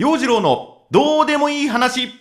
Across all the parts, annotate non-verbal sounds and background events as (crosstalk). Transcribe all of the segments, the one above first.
陽次郎のどうでもいい話。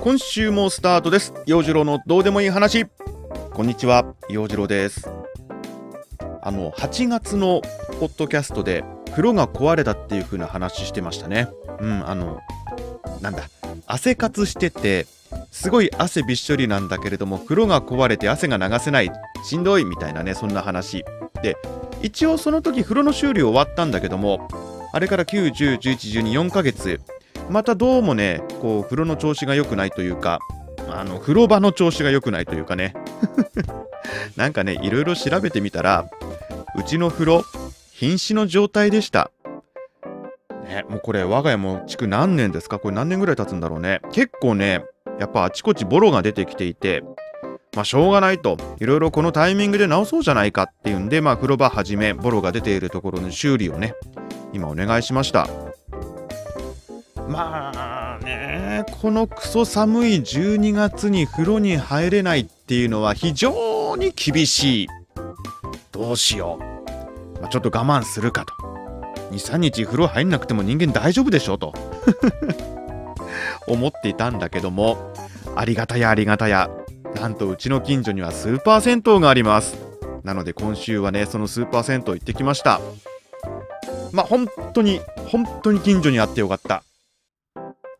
今週もスタートです。陽次郎のどうでもいい話。こんにちは。陽次郎です。あの8月のポッドキャストで風呂が壊れたっていう風な話してましたね。うんあのなんだ汗活しててすごい汗びっしょりなんだけれども風呂が壊れて汗が流せないしんどいみたいなねそんな話。で一応その時風呂の修理終わったんだけどもあれから9、10、11、12、4ヶ月またどうもねこう風呂の調子が良くないというかあの風呂場の調子が良くないというかね。(laughs) なんかねいろいろ調べてみたらうちの風呂瀕死の状態でした。ねもうこれ我が家も築何年ですか？これ何年ぐらい経つんだろうね。結構ねやっぱあちこちボロが出てきていてまあしょうがないといろいろこのタイミングで直そうじゃないかっていうんでまあ風呂場はじめボロが出ているところの修理をね今お願いしました。まあねこのクソ寒い12月に風呂に入れないっていうのは非常に厳しい。どうしよう、まあ、ちょっと我慢するかと。23日風呂入んなくても人間大丈夫でしょと。思っていたんだけどもありがたやありがたやなんとうちの近所にはスーパー銭湯があります。なので今週はねそのスーパー銭湯行ってきました。まあ本当に本当に近所にあってよかった。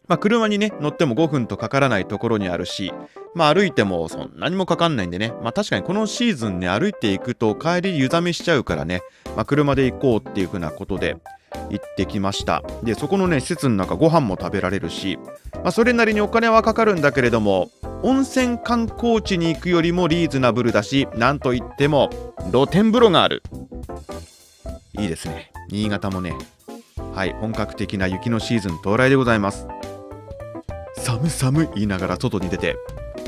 まあ、車にね乗っても5分とかからないところにあるし、まあ、歩いてもそんなにもかかんないんでね、まあ、確かにこのシーズンね歩いていくと帰り湯冷めしちゃうからね、まあ、車で行こうっていう風なことで行ってきました。でそこのね施設の中ご飯も食べられるし、まあ、それなりにお金はかかるんだけれども温泉観光地に行くよりもリーズナブルだしなんといっても露天風呂がある。いいですね。新潟もねはい本格的な雪のシーズン到来でございます。寒寒言いながら外に出て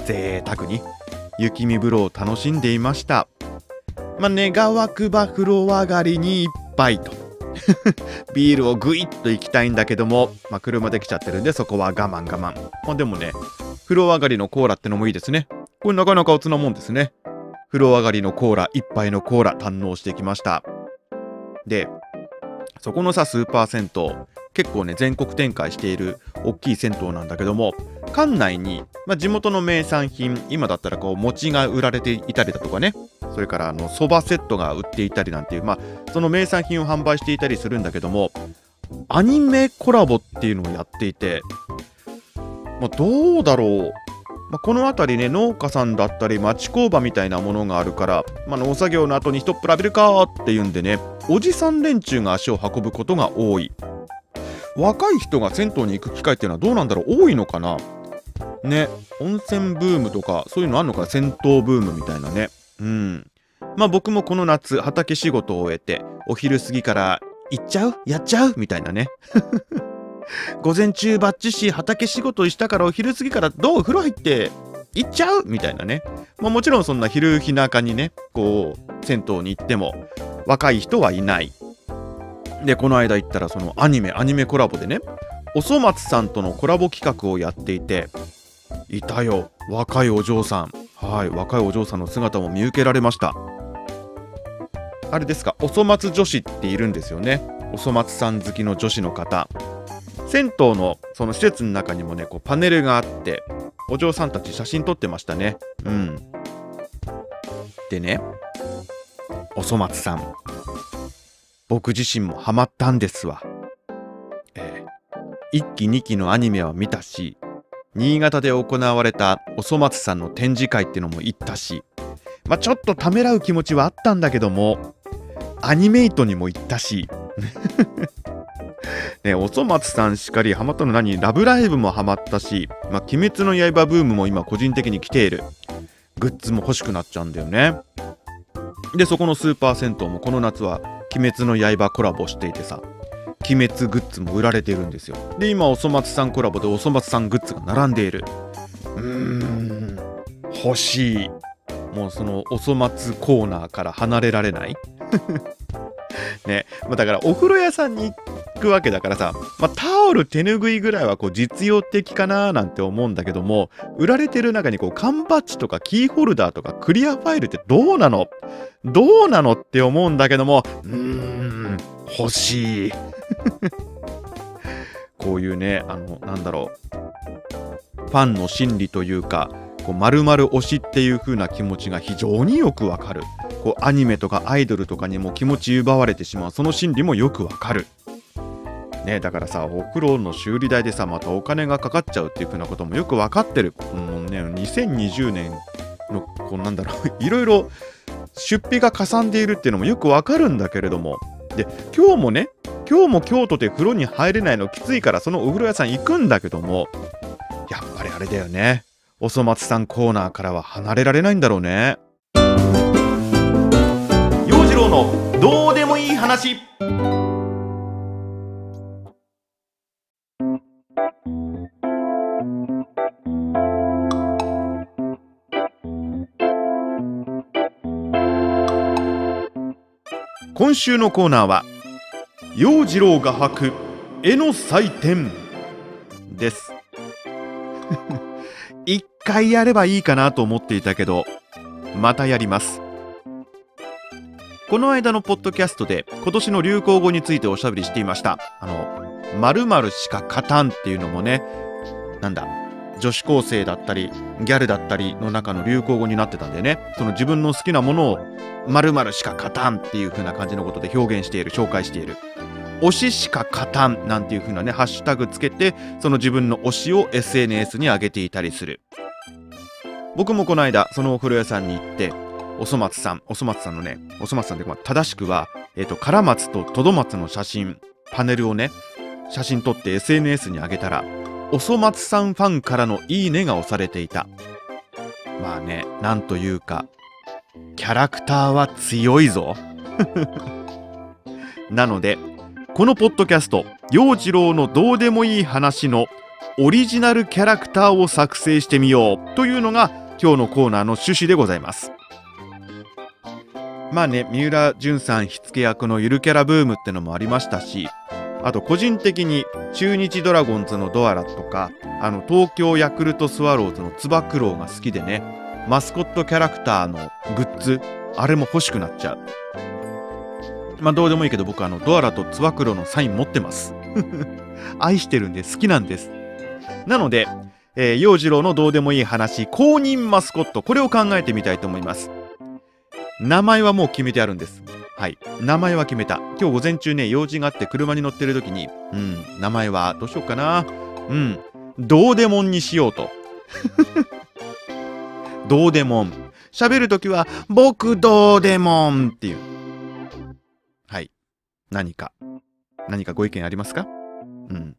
贅沢に雪見風呂を楽しんでいました。まあ願わくば風呂上がりに一杯と。(laughs) ビールをぐいっと行きたいんだけども、まあ、車で来ちゃってるんでそこは我慢我慢。まあでもね風呂上がりのコーラってのもいいですね。これなかなかおつなもんですね。風呂上がりのコーラ一杯のコーラ堪能してきました。でそこのさスーパー銭湯結構ね全国展開している大きい銭湯なんだけども館内に、まあ、地元の名産品今だったらこう餅が売られていたりだとかねそれからあのそばセットが売っていたりなんていう、まあ、その名産品を販売していたりするんだけどもアニメコラボっていうのをやっていて、まあ、どうだろう。まあ、この辺りね農家さんだったり町工場みたいなものがあるから、まあ、農作業の後に一っぷら浴びるかっていうんでねおじさん連中が足を運ぶことが多い。若い人が銭湯に行く機会っていうのはどうなんだろう。多いのかな。ね温泉ブームとかそういうのあんのかな。銭湯ブームみたいなね。うん。まあ僕もこの夏畑仕事を終えてお昼過ぎから行っちゃう？やっちゃう？みたいなね。(laughs) 午前中バッチし畑仕事したからお昼過ぎからどう？風呂入って行っちゃう？みたいなね、まあ、もちろんそんな昼日中にねこう銭湯に行っても若い人はいない。でこの間行ったらそのアニメアニメコラボでねおそ松さんとのコラボ企画をやっていていたよ若いお嬢さん。はい若いお嬢さんの姿も見受けられました。あれですかおそ松女子っているんですよね。おそ松さん好きの女子の方。銭湯のその施設の中にもねこうパネルがあってお嬢さんたち写真撮ってましたね。うん。でねおそ松さん。僕自身もハマったんですわ。えー、1期2期のアニメは見たし、新潟で行われたおそ松さんの展示会っていうのも行ったし、まあ、ちょっとためらう気持ちはあったんだけども、アニメイトにも行ったし、(laughs) ね、おそ松さんしかりハマったの何？ラブライブもハマったし、まあ、鬼滅の刃ブームも今個人的に来ている。グッズも欲しくなっちゃうんだよね。で、そこのスーパー銭湯もこの夏は鬼滅の刃コラボしていてさ鬼滅グッズも売られてるんですよ。で今おそ松さんコラボでおそ松さんグッズが並んでいる。うーん。欲しい。もうそのおそ松コーナーから離れられない。(laughs) ね、まあ、だからお風呂屋さんにくわけだからさ、まあ、タオル手ぬぐいぐらいはこう実用的かななんて思うんだけども売られてる中にこう缶バッジとかキーホルダーとかクリアファイルってどうなの？どうなの？って思うんだけどもうーん欲しいこういうねあのなんだろう。ファンの心理というかこう丸々推しっていう風な気持ちが非常によくわかる。こうアニメとかアイドルとかにも気持ち奪われてしまう。その心理もよくわかる。ね、だからさお風呂の修理代でさまたお金がかかっちゃうっていう風なこともよく分かってる。もうね2020年のこうなんだろう。(laughs) いろいろ出費がかさんでいるっていうのもよくわかるんだけれども。で今日もね今日も京都で風呂に入れないのきついからそのお風呂屋さん行くんだけどもやっぱりあれだよね。おそ松さんコーナーからは離れられないんだろうね。陽次郎のどうでもいい話。今週のコーナーは陽次郎が履く絵の祭典。です。(laughs) 一回やればいいかなと思っていたけどまたやります。この間のポッドキャストで今年の流行語についておしゃべりしていました。あの〇〇しか勝たんっていうのもねなんだ女子高生だったりギャルだったりの中の流行語になってたんでね。その自分の好きなものを〇〇しか勝たんっていう風な感じのことで表現している紹介している。推ししか勝たんなんていう風なねハッシュタグつけてその自分の推しを SNS に上げていたりする。僕もこの間そのお風呂屋さんに行っておそ松さんおそ松さんのねおそ松さんで、ま、正しくはえっ、ー、と唐松とトド松の写真パネルをね写真撮って SNS に上げたらおそ松さんファンからのいいねが押されていた。まあねなんというかキャラクターは強いぞ。(laughs) なのでこのポッドキャスト陽次郎のどうでもいい話のオリジナルキャラクターを作成してみようというのが今日のコーナーの趣旨でございます。まあね三浦淳さん火付け役のゆるキャラブームってのもありましたしあと個人的に中日ドラゴンズのドアラとかあの東京ヤクルトスワローズのつば九郎が好きでねマスコットキャラクターのグッズあれも欲しくなっちゃう。まあどうでもいいけど僕あのドアラとつば九郎のサイン持ってます。(laughs) 愛してるんで好きなんです。なので、えー、陽次郎のどうでもいい話公認マスコットこれを考えてみたいと思います。名前はもう決めてあるんです。はい。名前は決めた。今日午前中ね、用事があって車に乗ってる時に、うん、名前はどうしようかな。うん、どうでもんにしようと。(laughs) どうでもん。喋るときは、僕どうでもんっていう。はい。何か。何かご意見ありますか？うん。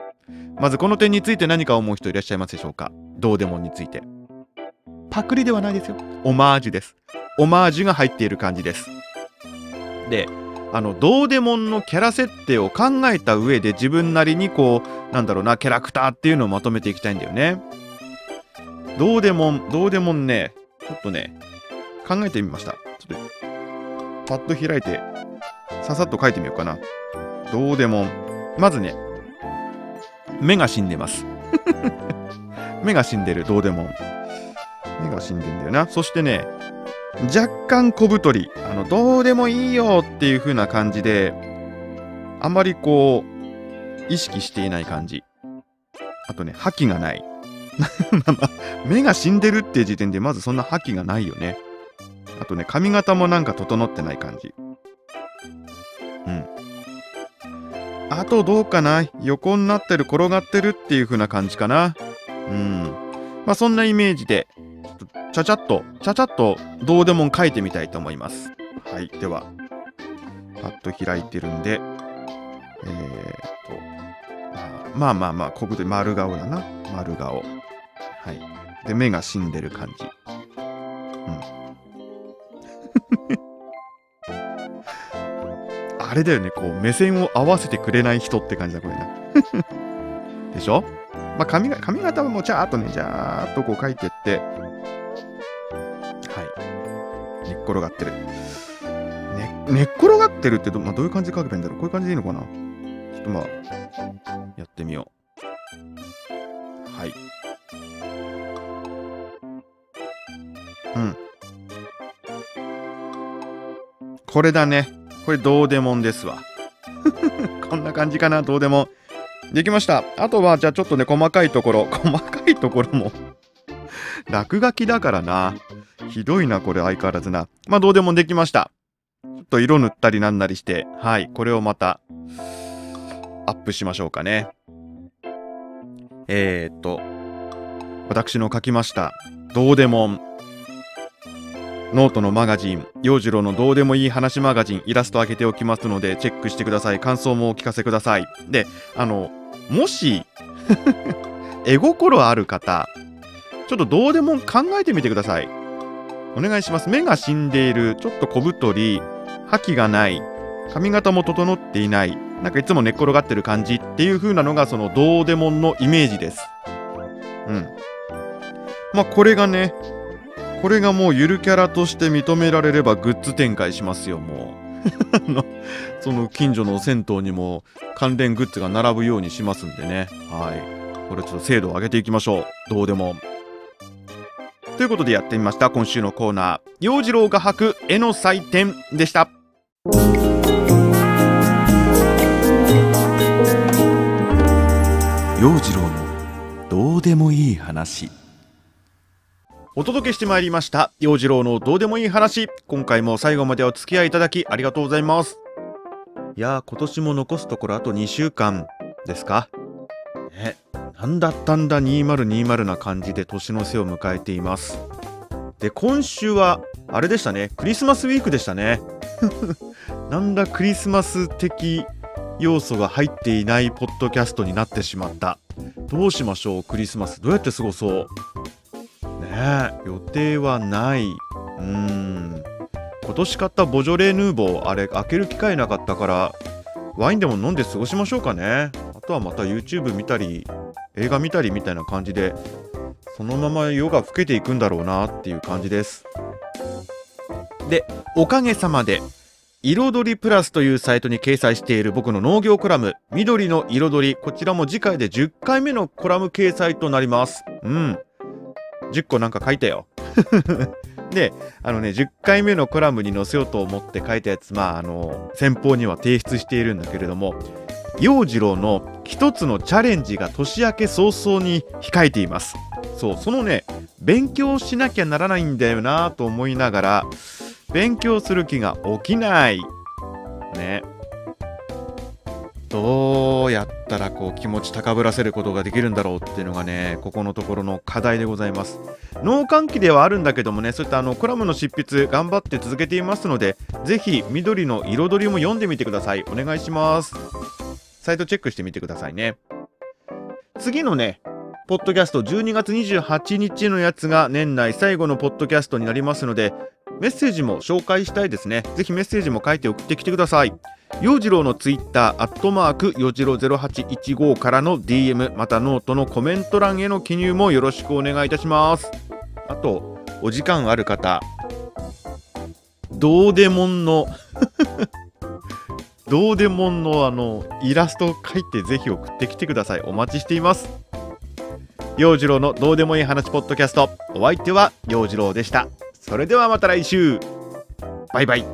まずこの点について何か思う人いらっしゃいますでしょうか？どうでもんについて。パクリではないですよ。オマージュです。オマージュが入っている感じです。であのどうでもんのキャラ設定を考えた上で自分なりにこうなんだろうなキャラクターっていうのをまとめていきたいんだよね。どうでもんどうでもんねちょっとね考えてみました。ちょっとパッと開いてささっと書いてみようかな。どうでもんまずね目が死んでます。(laughs) 目が死んでるどうでもん。目が死んでんだよな。そしてね若干小太り、あの、どうでもいいよっていう風な感じで、あまりこう、意識していない感じ。あとね、覇気がない。(laughs) 目が死んでるっていう時点でまずそんな覇気がないよね。あとね、髪型もなんか整ってない感じ。うん。あとどうかな？横になってる、転がってるっていう風な感じかな。うん。まあそんなイメージで、ちゃちゃっと、ちゃちゃっとどうでも書いてみたいと思います。はい。では、パッと開いてるんで、えー、っと、まあまあまあ、ここで丸顔だな。丸顔。はい。で、目が死んでる感じ。うん。(laughs) あれだよね、こう、目線を合わせてくれない人って感じだ、これな。(laughs) でしょ？まあ髪が、髪型はもうちゃーっとね、じゃーっとこう書いてって、転がってる。ね、寝っ転がってるってど,、まあ、どういう感じで書けばいいんだろうこういう感じでいいのかなちょっとまあ、やってみよう。はい。うん。これだね。これどうでもんですわ。(laughs) こんな感じかな、どうでも。できました。あとは、じゃあちょっとね、細かいところ。細かいところも (laughs) 落書きだからな。ひどいな、これ相変わらずな。まあ、どうでもできました。ちょっと色塗ったりなんなりして、はい、これをまた、アップしましょうかね。えー、っと、私の書きました、どうでもん。ノートのマガジン、洋次郎のどうでもいい話マガジン、イラスト開けておきますので、チェックしてください。感想もお聞かせください。で、あの、もし (laughs) 絵心ある方、ちょっとどうでも考えてみてください。お願いします。目が死んでいる、ちょっと小太り、覇気がない、髪型も整っていない、なんかいつも寝っ転がってる感じっていう風なのがそのどうでもんのイメージです。うん。まあこれがね、これがもうゆるキャラとして認められればグッズ展開しますよ、もう。(laughs) その近所の銭湯にも関連グッズが並ぶようにしますんでね。はい。これちょっと精度を上げていきましょう。どうでも。ということでやってみました。今週のコーナー。洋次郎が履く絵の祭典でした。洋次郎のどうでもいい話。お届けしてまいりました陽次郎のどうでもいい話今回も最後までお付き合いいただきありがとうございますいやー今年も残すところあと2週間ですかねなんだったんだ2020な感じで年の瀬を迎えています。で今週はあれでしたね。クリスマスウィークでしたね。(laughs) なんだクリスマス的要素が入っていないポッドキャストになってしまった。どうしましょうクリスマス。どうやって過ごそう。ねえ予定はない。うーん。今年買ったボジョレ・ヌーボーあれ開ける機会なかったからワインでも飲んで過ごしましょうかね。あとはまた YouTube 見たり映画見たりみたいな感じでそのまま夜が更けていくんだろうなっていう感じです。でおかげさまで彩りプラスというサイトに掲載している僕の農業コラム緑の彩りこちらも次回で10回目のコラム掲載となります。うん。10個なんか書いたよ。(laughs) で、あのね、10回目のコラムに載せようと思って書いたやつ、まあ、あの、先方には提出しているんだけれども、陽次郎の一つのチャレンジが年明け早々に控えています。そう、そのね、勉強しなきゃならないんだよなと思いながら、勉強する気が起きない。ね。どうやったらこう気持ち高ぶらせることができるんだろうっていうのがね、ここのところの課題でございます。農閑期ではあるんだけどもね、そういったあのコラムの執筆頑張って続けていますので、ぜひ緑の彩りも読んでみてください。お願いします。サイトチェックしてみてくださいね。次のね、ポッドキャスト12月28日のやつが年内最後のポッドキャストになりますので、メッセージも紹介したいですね。ぜひメッセージも書いて送ってきてください。洋次郎のツイッター、アットマーク、洋次郎0815からの DM、またノートのコメント欄への記入もよろしくお願いいたします。あと、お時間ある方、どうでもんのどうでもんのあの、イラストを描いてぜひ送ってきてください。お待ちしています。洋次郎のどうでもいい話ポッドキャスト、お相手は洋次郎でした。それではまた来週バイバイ